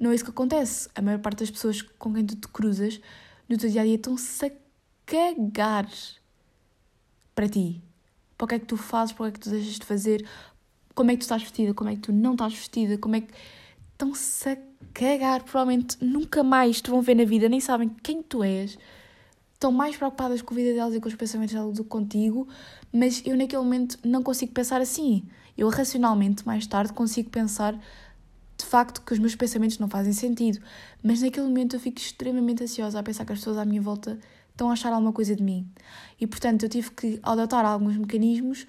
não é isso que acontece. A maior parte das pessoas com quem tu te cruzas no teu dia a dia estão-se a cagar para ti. Para o que é que tu fazes, para o que é que tu deixas de fazer, como é que tu estás vestida, como é que tu não estás vestida, como é que. Estão-se a cagar. Provavelmente nunca mais te vão ver na vida, nem sabem quem tu és. Estão mais preocupadas com a vida delas e com os pensamentos delas do que contigo, mas eu naquele momento não consigo pensar assim. Eu racionalmente, mais tarde, consigo pensar de facto que os meus pensamentos não fazem sentido, mas naquele momento eu fico extremamente ansiosa a pensar que as pessoas à minha volta estão a achar alguma coisa de mim. E portanto eu tive que adotar alguns mecanismos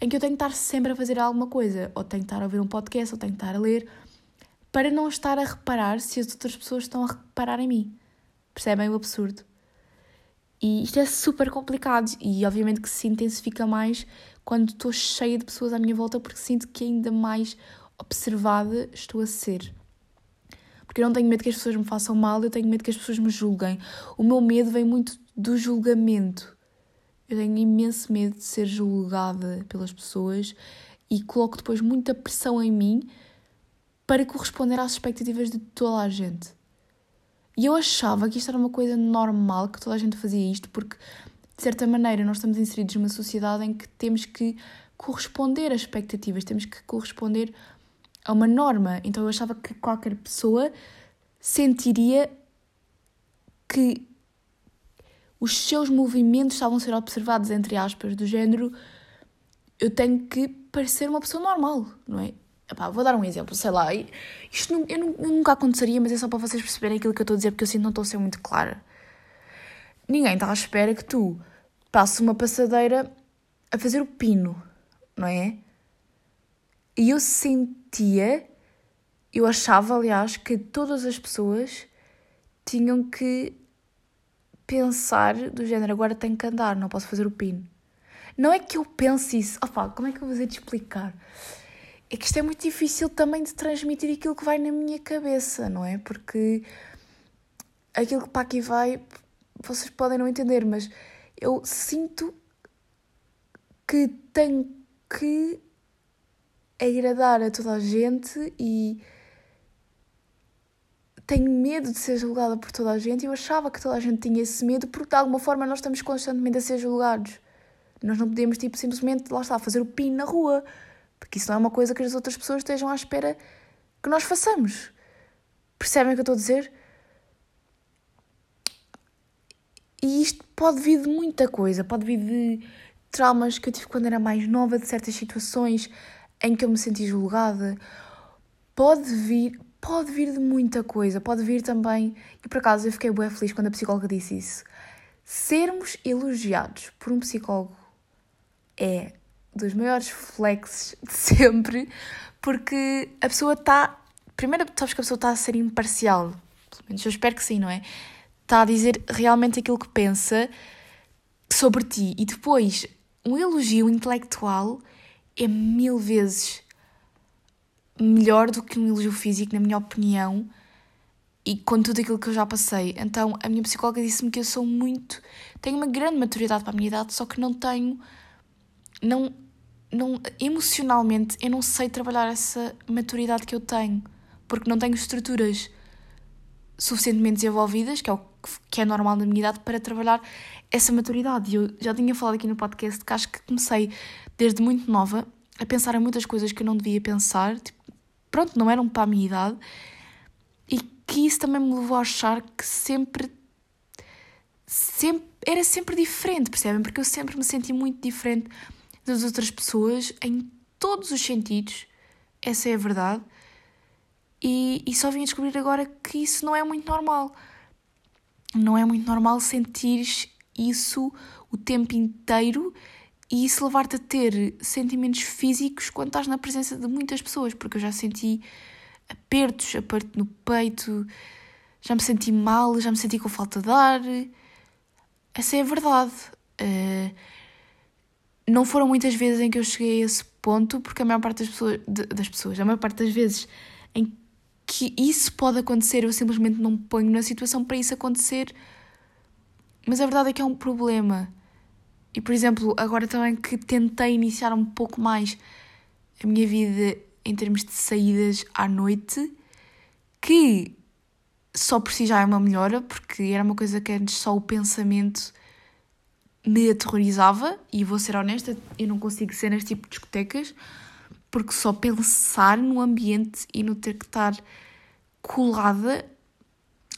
em que eu tenho que estar sempre a fazer alguma coisa, ou tenho que estar a ouvir um podcast, ou tenho que estar a ler, para não estar a reparar se as outras pessoas estão a reparar em mim. Percebem o absurdo? E isto é super complicado e obviamente que se intensifica mais quando estou cheia de pessoas à minha volta porque sinto que ainda mais observada estou a ser. Porque eu não tenho medo que as pessoas me façam mal, eu tenho medo que as pessoas me julguem. O meu medo vem muito do julgamento. Eu tenho imenso medo de ser julgada pelas pessoas e coloco depois muita pressão em mim para corresponder às expectativas de toda a gente. E eu achava que isto era uma coisa normal, que toda a gente fazia isto, porque de certa maneira nós estamos inseridos numa sociedade em que temos que corresponder às expectativas, temos que corresponder a uma norma. Então eu achava que qualquer pessoa sentiria que os seus movimentos estavam a ser observados, entre aspas, do género eu tenho que parecer uma pessoa normal, não é? Epá, vou dar um exemplo, sei lá, isto não, eu, eu nunca aconteceria, mas é só para vocês perceberem aquilo que eu estou a dizer, porque eu sinto que não estou a ser muito clara. Ninguém está à espera que tu passes uma passadeira a fazer o pino, não é? E eu sentia, eu achava, aliás, que todas as pessoas tinham que pensar do género, agora tenho que andar, não posso fazer o pino. Não é que eu pense isso, opa, como é que eu vou de explicar? É que isto é muito difícil também de transmitir aquilo que vai na minha cabeça, não é? Porque aquilo que para aqui vai, vocês podem não entender, mas eu sinto que tenho que agradar a toda a gente e tenho medo de ser julgada por toda a gente. Eu achava que toda a gente tinha esse medo porque de alguma forma nós estamos constantemente a ser julgados. Nós não podemos, tipo, simplesmente, lá está, fazer o pino na rua, porque isso não é uma coisa que as outras pessoas estejam à espera que nós façamos. Percebem o que eu estou a dizer? E isto pode vir de muita coisa, pode vir de traumas que eu tive quando era mais nova, de certas situações, em que eu me senti julgada. Pode vir, pode vir de muita coisa, pode vir também, e por acaso eu fiquei bem feliz quando a psicóloga disse isso. Sermos elogiados por um psicólogo é dos maiores flexes de sempre, porque a pessoa está. Primeiro, sabes que a pessoa está a ser imparcial, pelo menos eu espero que sim, não é? Está a dizer realmente aquilo que pensa sobre ti, e depois um elogio intelectual é mil vezes melhor do que um elogio físico, na minha opinião, e com tudo aquilo que eu já passei. Então, a minha psicóloga disse-me que eu sou muito. tenho uma grande maturidade para a minha idade, só que não tenho. não. Não emocionalmente, eu não sei trabalhar essa maturidade que eu tenho, porque não tenho estruturas suficientemente desenvolvidas, que é o que é normal na minha idade, para trabalhar essa maturidade. Eu já tinha falado aqui no podcast que acho que comecei desde muito nova a pensar em muitas coisas que eu não devia pensar, tipo, pronto, não eram para a minha idade, e que isso também me levou a achar que sempre, sempre era sempre diferente, percebem? Porque eu sempre me senti muito diferente das outras pessoas em todos os sentidos, essa é a verdade, e, e só vim a descobrir agora que isso não é muito normal. Não é muito normal sentir isso o tempo inteiro e isso levar-te a ter sentimentos físicos quando estás na presença de muitas pessoas, porque eu já senti apertos, aperto no peito, já me senti mal, já me senti com falta de ar. Essa é a verdade. Uh, não foram muitas vezes em que eu cheguei a esse ponto, porque a maior parte das pessoas, das pessoas, a maior parte das vezes em que isso pode acontecer, eu simplesmente não me ponho na situação para isso acontecer. Mas a verdade é que é um problema. E, por exemplo, agora também que tentei iniciar um pouco mais a minha vida em termos de saídas à noite, que só por si já é uma melhora, porque era uma coisa que antes só o pensamento me aterrorizava, e vou ser honesta, eu não consigo ser neste tipo de discotecas, porque só pensar no ambiente e no ter que estar colada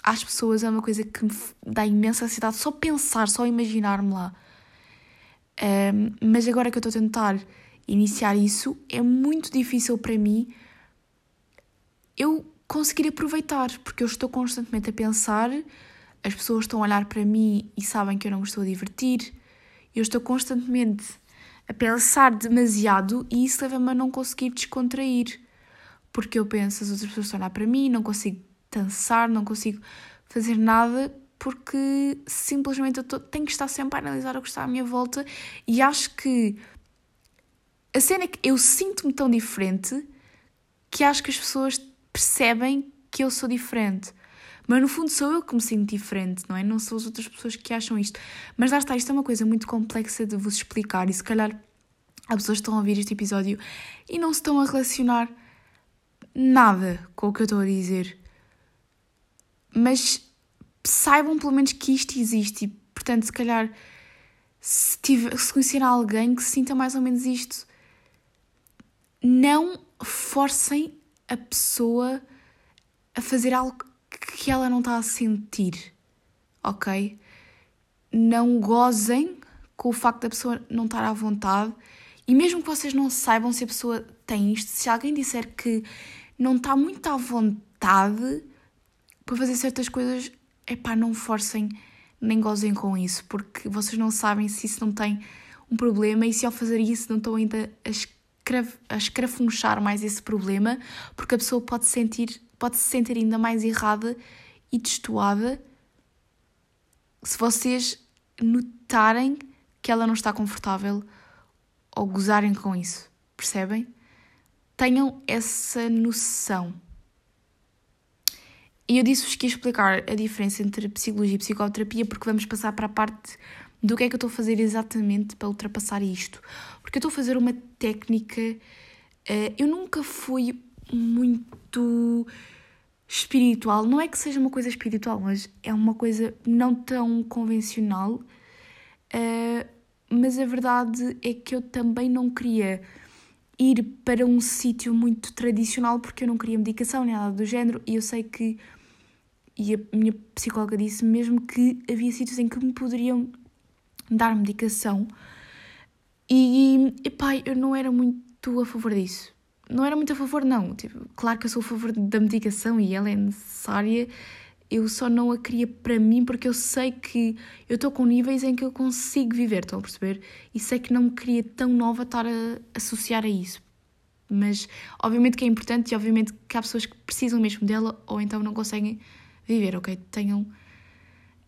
às pessoas é uma coisa que me dá imensa ansiedade, só pensar, só imaginar-me lá. Um, mas agora que eu estou a tentar iniciar isso, é muito difícil para mim eu conseguir aproveitar, porque eu estou constantemente a pensar, as pessoas estão a olhar para mim e sabem que eu não me estou a divertir, eu estou constantemente a pensar demasiado e isso leva-me a não conseguir descontrair. Porque eu penso, as outras pessoas estão a olhar para mim, não consigo dançar, não consigo fazer nada porque simplesmente eu tô, tenho que estar sempre a analisar o que está à minha volta e acho que a cena é que eu sinto-me tão diferente que acho que as pessoas percebem que eu sou diferente. Mas no fundo sou eu que me sinto diferente, não é? Não são as outras pessoas que acham isto. Mas lá está, isto é uma coisa muito complexa de vos explicar e se calhar há pessoas que estão a ouvir este episódio e não se estão a relacionar nada com o que eu estou a dizer. Mas saibam pelo menos que isto existe e, portanto, se calhar, se, tiver, se conhecer alguém que sinta mais ou menos isto, não forcem a pessoa a fazer algo que ela não está a sentir, ok? Não gozem com o facto da pessoa não estar à vontade e mesmo que vocês não saibam se a pessoa tem isto, se alguém disser que não está muito à vontade para fazer certas coisas, é pá, não forcem nem gozem com isso, porque vocês não sabem se isso não tem um problema e se ao fazer isso não estão ainda a, a escrafunchar mais esse problema, porque a pessoa pode, sentir, pode se sentir ainda mais errada e destoada se vocês notarem que ela não está confortável ou gozarem com isso, percebem? Tenham essa noção. E eu disse-vos que ia explicar a diferença entre psicologia e psicoterapia porque vamos passar para a parte do que é que eu estou a fazer exatamente para ultrapassar isto. Porque eu estou a fazer uma técnica. Uh, eu nunca fui muito espiritual. Não é que seja uma coisa espiritual, mas é uma coisa não tão convencional. Uh, mas a verdade é que eu também não queria ir para um sítio muito tradicional porque eu não queria medicação nem nada do género e eu sei que e a minha psicóloga disse mesmo que havia sítios em que me poderiam dar medicação e, epá, eu não era muito a favor disso. Não era muito a favor, não. Tipo, claro que eu sou a favor da medicação e ela é necessária. Eu só não a queria para mim porque eu sei que eu estou com níveis em que eu consigo viver, estão a perceber? E sei que não me queria tão nova estar a associar a isso. Mas obviamente que é importante e obviamente que há pessoas que precisam mesmo dela ou então não conseguem viver, ok? Tenham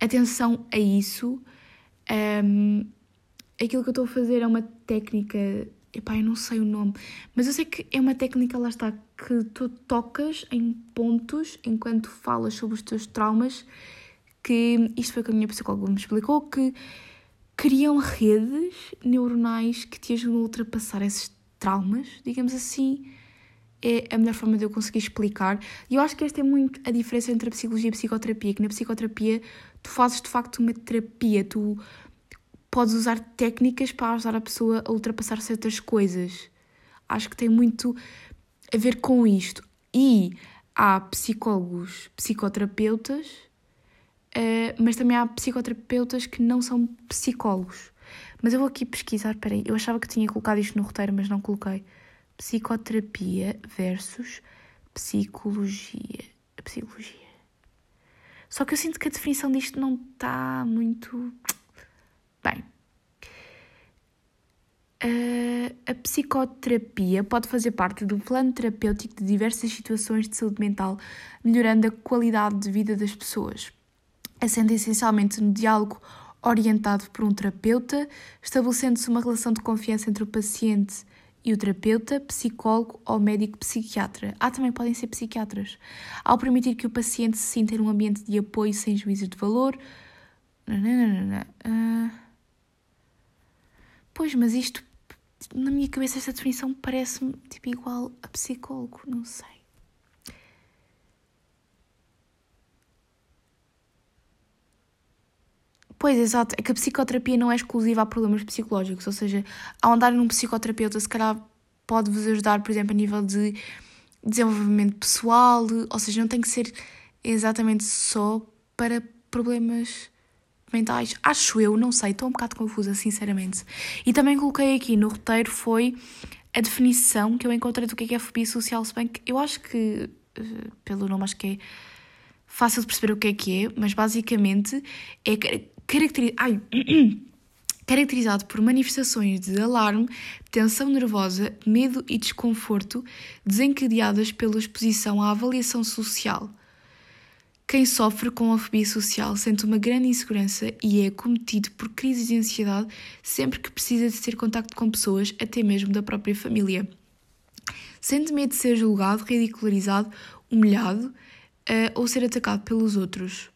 atenção a isso. Um, aquilo que eu estou a fazer é uma técnica, epá, eu não sei o nome, mas eu sei que é uma técnica, lá está, que tu tocas em pontos enquanto falas sobre os teus traumas, que isto foi o que a minha psicóloga me explicou, que criam redes neuronais que te ajudam a ultrapassar esses traumas, digamos assim, é a melhor forma de eu conseguir explicar. E eu acho que esta é muito a diferença entre a psicologia e a psicoterapia, que na psicoterapia tu fazes de facto uma terapia, tu podes usar técnicas para ajudar a pessoa a ultrapassar certas coisas. Acho que tem muito a ver com isto. E há psicólogos, psicoterapeutas, uh, mas também há psicoterapeutas que não são psicólogos. Mas eu vou aqui pesquisar, peraí, eu achava que tinha colocado isto no roteiro, mas não coloquei psicoterapia versus psicologia. Psicologia. Só que eu sinto que a definição disto não está muito bem. A psicoterapia pode fazer parte do plano terapêutico de diversas situações de saúde mental, melhorando a qualidade de vida das pessoas, assente essencialmente no diálogo orientado por um terapeuta, estabelecendo-se uma relação de confiança entre o paciente e o terapeuta, psicólogo ou médico psiquiatra. Ah, também podem ser psiquiatras. Ao permitir que o paciente se sinta num ambiente de apoio sem juízo de valor. Uh... Pois, mas isto, na minha cabeça, esta definição parece-me tipo igual a psicólogo, não sei. Pois, exato. É que a psicoterapia não é exclusiva a problemas psicológicos. Ou seja, ao andar num psicoterapeuta, se calhar pode-vos ajudar, por exemplo, a nível de desenvolvimento pessoal. Ou seja, não tem que ser exatamente só para problemas mentais. Acho eu, não sei, estou um bocado confusa, sinceramente. E também coloquei aqui no roteiro foi a definição que eu encontrei do que é, é fobia social, se bem que eu acho que, eh, pelo nome, acho que é fácil de perceber o que é que é, mas basicamente é ai, caracterizado por manifestações de alarme, tensão nervosa, medo e desconforto desencadeadas pela exposição à avaliação social. Quem sofre com a fobia social sente uma grande insegurança e é cometido por crises de ansiedade sempre que precisa de ter contacto com pessoas, até mesmo da própria família. Sente medo de ser julgado, ridicularizado, humilhado uh, ou ser atacado pelos outros.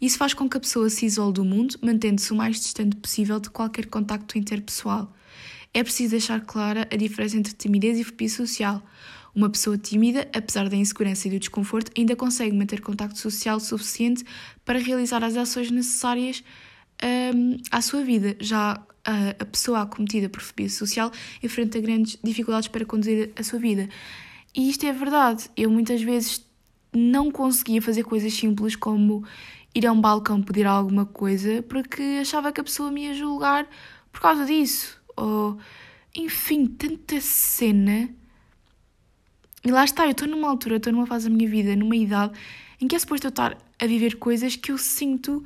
Isso faz com que a pessoa se isole do mundo, mantendo-se o mais distante possível de qualquer contacto interpessoal. É preciso deixar clara a diferença entre timidez e fobia social. Uma pessoa tímida, apesar da insegurança e do desconforto, ainda consegue manter contacto social suficiente para realizar as ações necessárias um, à sua vida. Já a, a pessoa acometida por fobia social enfrenta grandes dificuldades para conduzir a sua vida. E isto é verdade. Eu muitas vezes não conseguia fazer coisas simples como ir a um balcão pedir alguma coisa porque achava que a pessoa me ia julgar por causa disso. Ou, enfim, tanta cena. E lá está, eu estou numa altura, estou numa fase da minha vida, numa idade em que é suposto eu estar a viver coisas que eu sinto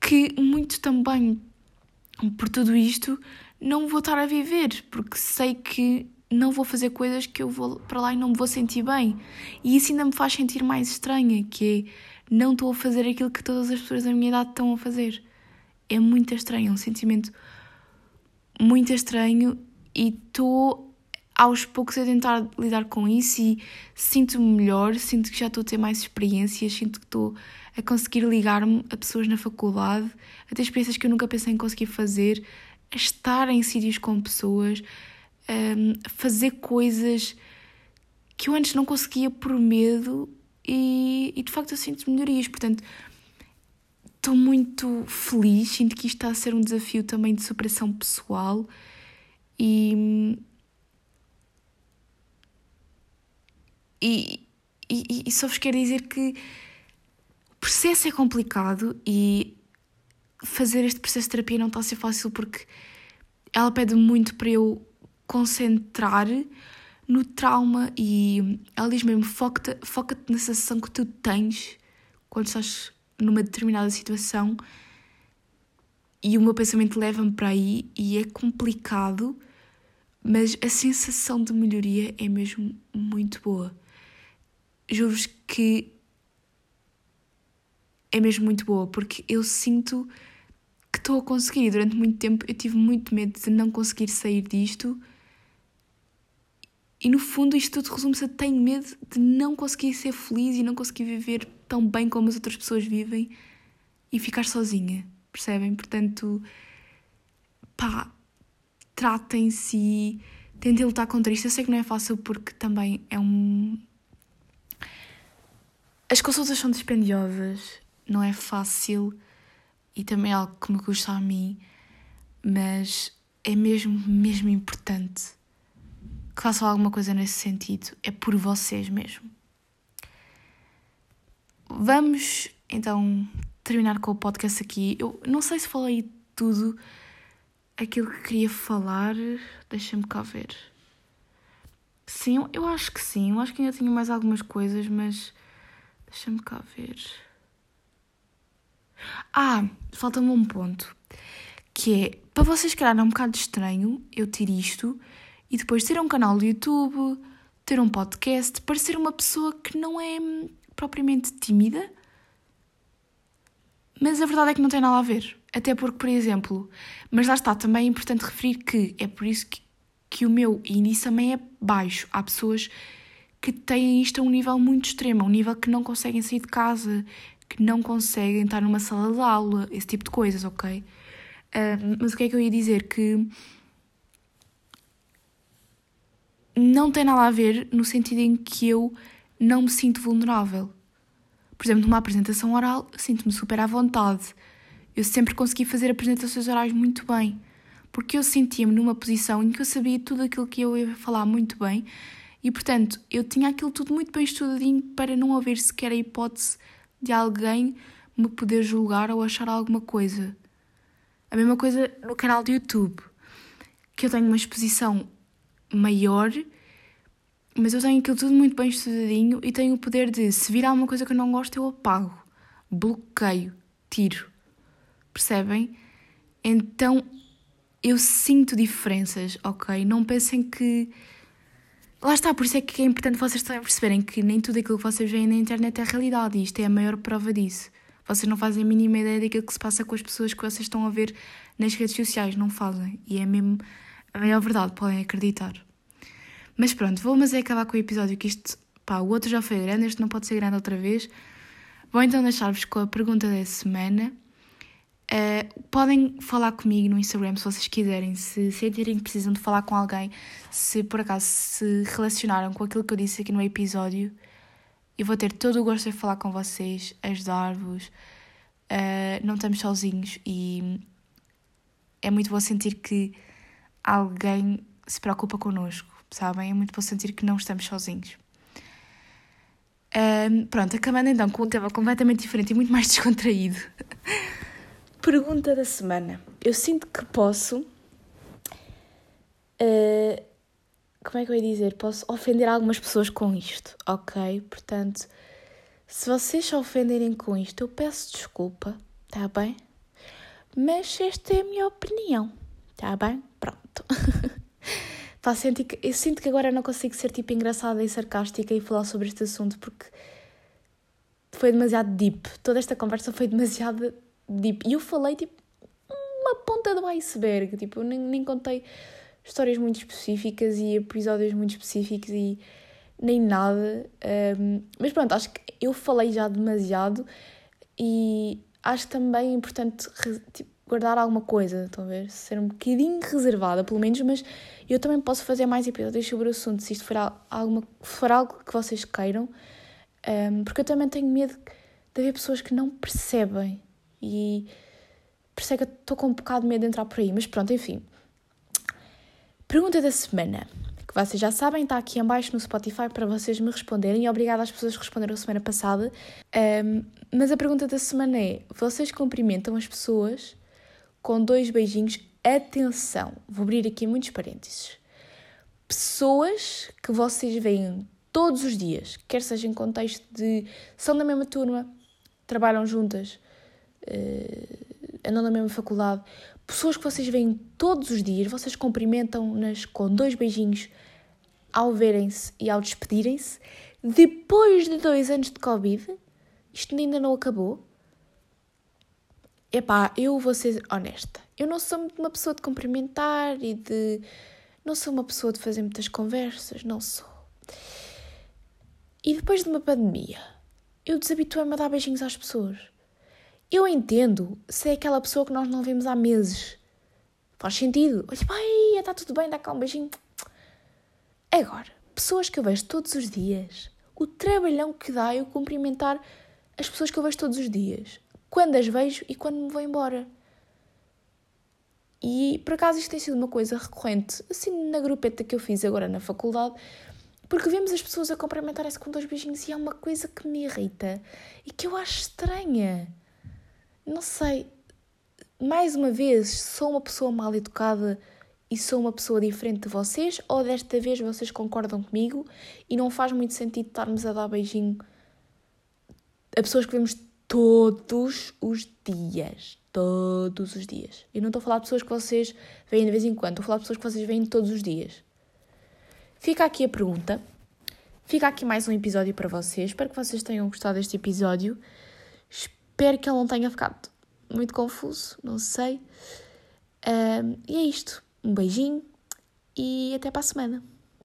que muito também por tudo isto não vou estar a viver, porque sei que não vou fazer coisas que eu vou para lá e não me vou sentir bem. E isso ainda me faz sentir mais estranha, que é não estou a fazer aquilo que todas as pessoas da minha idade estão a fazer. É muito estranho, é um sentimento muito estranho e estou aos poucos a tentar lidar com isso e sinto-me melhor, sinto que já estou a ter mais experiências, sinto que estou a conseguir ligar-me a pessoas na faculdade, a ter experiências que eu nunca pensei em conseguir fazer, a estar em sítios com pessoas, a fazer coisas que eu antes não conseguia por medo e, e de facto eu sinto melhorias. Portanto, estou muito feliz, sinto que isto está a ser um desafio também de superação pessoal e. E, e, e só vos quero dizer que o processo é complicado e fazer este processo de terapia não está a ser fácil porque ela pede muito para eu concentrar no trauma e ela diz mesmo foca-te foca na sensação que tu tens quando estás numa determinada situação e o meu pensamento leva-me para aí e é complicado, mas a sensação de melhoria é mesmo muito boa. Juro-vos que é mesmo muito boa, porque eu sinto que estou a conseguir. Durante muito tempo eu tive muito medo de não conseguir sair disto e no fundo isto tudo resume-se a tenho medo de não conseguir ser feliz e não conseguir viver tão bem como as outras pessoas vivem e ficar sozinha, percebem? Portanto, pá, tratem-se tentem lutar contra isto. Eu sei que não é fácil porque também é um. As consultas são dispendiosas, não é fácil e também é algo que me custa a mim, mas é mesmo, mesmo importante que façam alguma coisa nesse sentido. É por vocês mesmo. Vamos então terminar com o podcast aqui. Eu não sei se falei tudo aquilo que queria falar. Deixa-me cá ver. Sim, eu acho que sim. Eu acho que ainda tenho mais algumas coisas, mas deixa-me cá ver. Ah, falta-me um ponto. Que é, para vocês, calhar, é um bocado estranho eu ter isto e depois ter um canal do YouTube, ter um podcast, parecer uma pessoa que não é propriamente tímida. Mas a verdade é que não tem nada a ver. Até porque, por exemplo, mas lá está, também é importante referir que é por isso que, que o meu índice também é baixo. Há pessoas que têm isto a um nível muito extremo, um nível que não conseguem sair de casa, que não conseguem estar numa sala de aula, esse tipo de coisas, ok? Uh, mas o que é que eu ia dizer? Que não tem nada a ver no sentido em que eu não me sinto vulnerável. Por exemplo, numa apresentação oral, sinto-me super à vontade. Eu sempre consegui fazer apresentações orais muito bem, porque eu sentia-me numa posição em que eu sabia tudo aquilo que eu ia falar muito bem e, portanto, eu tinha aquilo tudo muito bem estudadinho para não haver sequer a hipótese de alguém me poder julgar ou achar alguma coisa. A mesma coisa no canal do YouTube, que eu tenho uma exposição maior, mas eu tenho aquilo tudo muito bem estudadinho e tenho o poder de, se vir alguma coisa que eu não gosto, eu apago, bloqueio, tiro. Percebem? Então eu sinto diferenças, ok? Não pensem que. Lá está, por isso é que é importante vocês também perceberem que nem tudo aquilo que vocês veem na internet é realidade e isto é a maior prova disso. Vocês não fazem a mínima ideia daquilo que se passa com as pessoas que vocês estão a ver nas redes sociais, não fazem. E é mesmo a maior verdade, podem acreditar. Mas pronto, vou mas é acabar com o episódio que isto, pá, o outro já foi grande, este não pode ser grande outra vez. Vou então deixar-vos com a pergunta da semana. Uh, podem falar comigo no Instagram se vocês quiserem, se sentirem que precisam de falar com alguém, se por acaso se relacionaram com aquilo que eu disse aqui no episódio. Eu vou ter todo o gosto de falar com vocês, ajudar-vos. Uh, não estamos sozinhos e é muito bom sentir que alguém se preocupa connosco, sabem? É muito bom sentir que não estamos sozinhos. Um, pronto, acabando então com um tema completamente diferente e muito mais descontraído. Pergunta da semana. Eu sinto que posso. Uh, como é que eu ia dizer? Posso ofender algumas pessoas com isto, ok? Portanto, se vocês se ofenderem com isto, eu peço desculpa, tá bem? Mas esta é a minha opinião, tá bem? Pronto. Eu sinto que agora não consigo ser tipo engraçada e sarcástica e falar sobre este assunto porque foi demasiado deep. Toda esta conversa foi demasiado deep. E eu falei tipo uma ponta do iceberg. Tipo, eu nem, nem contei histórias muito específicas e episódios muito específicos e nem nada. Um, mas pronto, acho que eu falei já demasiado e acho também importante tipo, guardar alguma coisa, ver? Ser um bocadinho reservada, pelo menos, mas eu também posso fazer mais episódios sobre o assunto, se isto for, alguma, for algo que vocês queiram, um, porque eu também tenho medo de haver pessoas que não percebem e por isso é que estou com um bocado de medo de entrar por aí, mas pronto, enfim. Pergunta da semana, que vocês já sabem, está aqui embaixo no Spotify para vocês me responderem obrigada às pessoas que responderam a semana passada. Um, mas a pergunta da semana é: vocês cumprimentam as pessoas com dois beijinhos? Atenção, vou abrir aqui muitos parênteses. Pessoas que vocês veem todos os dias, quer seja em contexto de são da mesma turma, trabalham juntas, uh, andam na mesma faculdade, pessoas que vocês veem todos os dias, vocês cumprimentam-nas com dois beijinhos ao verem-se e ao despedirem-se, depois de dois anos de Covid, isto ainda não acabou. Epá, eu vou ser honesta. Eu não sou muito uma pessoa de cumprimentar e de. Não sou uma pessoa de fazer muitas conversas, não sou. E depois de uma pandemia, eu desabituei-me a dar beijinhos às pessoas. Eu entendo se é aquela pessoa que nós não vemos há meses. Faz sentido. Olha, pai, está tudo bem, dá cá um beijinho. Agora, pessoas que eu vejo todos os dias, o trabalhão que dá eu cumprimentar as pessoas que eu vejo todos os dias quando as vejo e quando me vou embora. E por acaso isto tem sido uma coisa recorrente, assim na grupeta que eu fiz agora na faculdade, porque vemos as pessoas a cumprimentarem-se com dois beijinhos e é uma coisa que me irrita e que eu acho estranha. Não sei, mais uma vez, sou uma pessoa mal educada e sou uma pessoa diferente de vocês, ou desta vez vocês concordam comigo e não faz muito sentido estarmos a dar beijinho a pessoas que vemos todos os dias. Todos os dias. Eu não estou a falar de pessoas que vocês veem de vez em quando, estou a falar de pessoas que vocês veem todos os dias. Fica aqui a pergunta. Fica aqui mais um episódio para vocês. Espero que vocês tenham gostado deste episódio. Espero que ele não tenha ficado muito confuso, não sei. Um, e é isto. Um beijinho e até para a semana.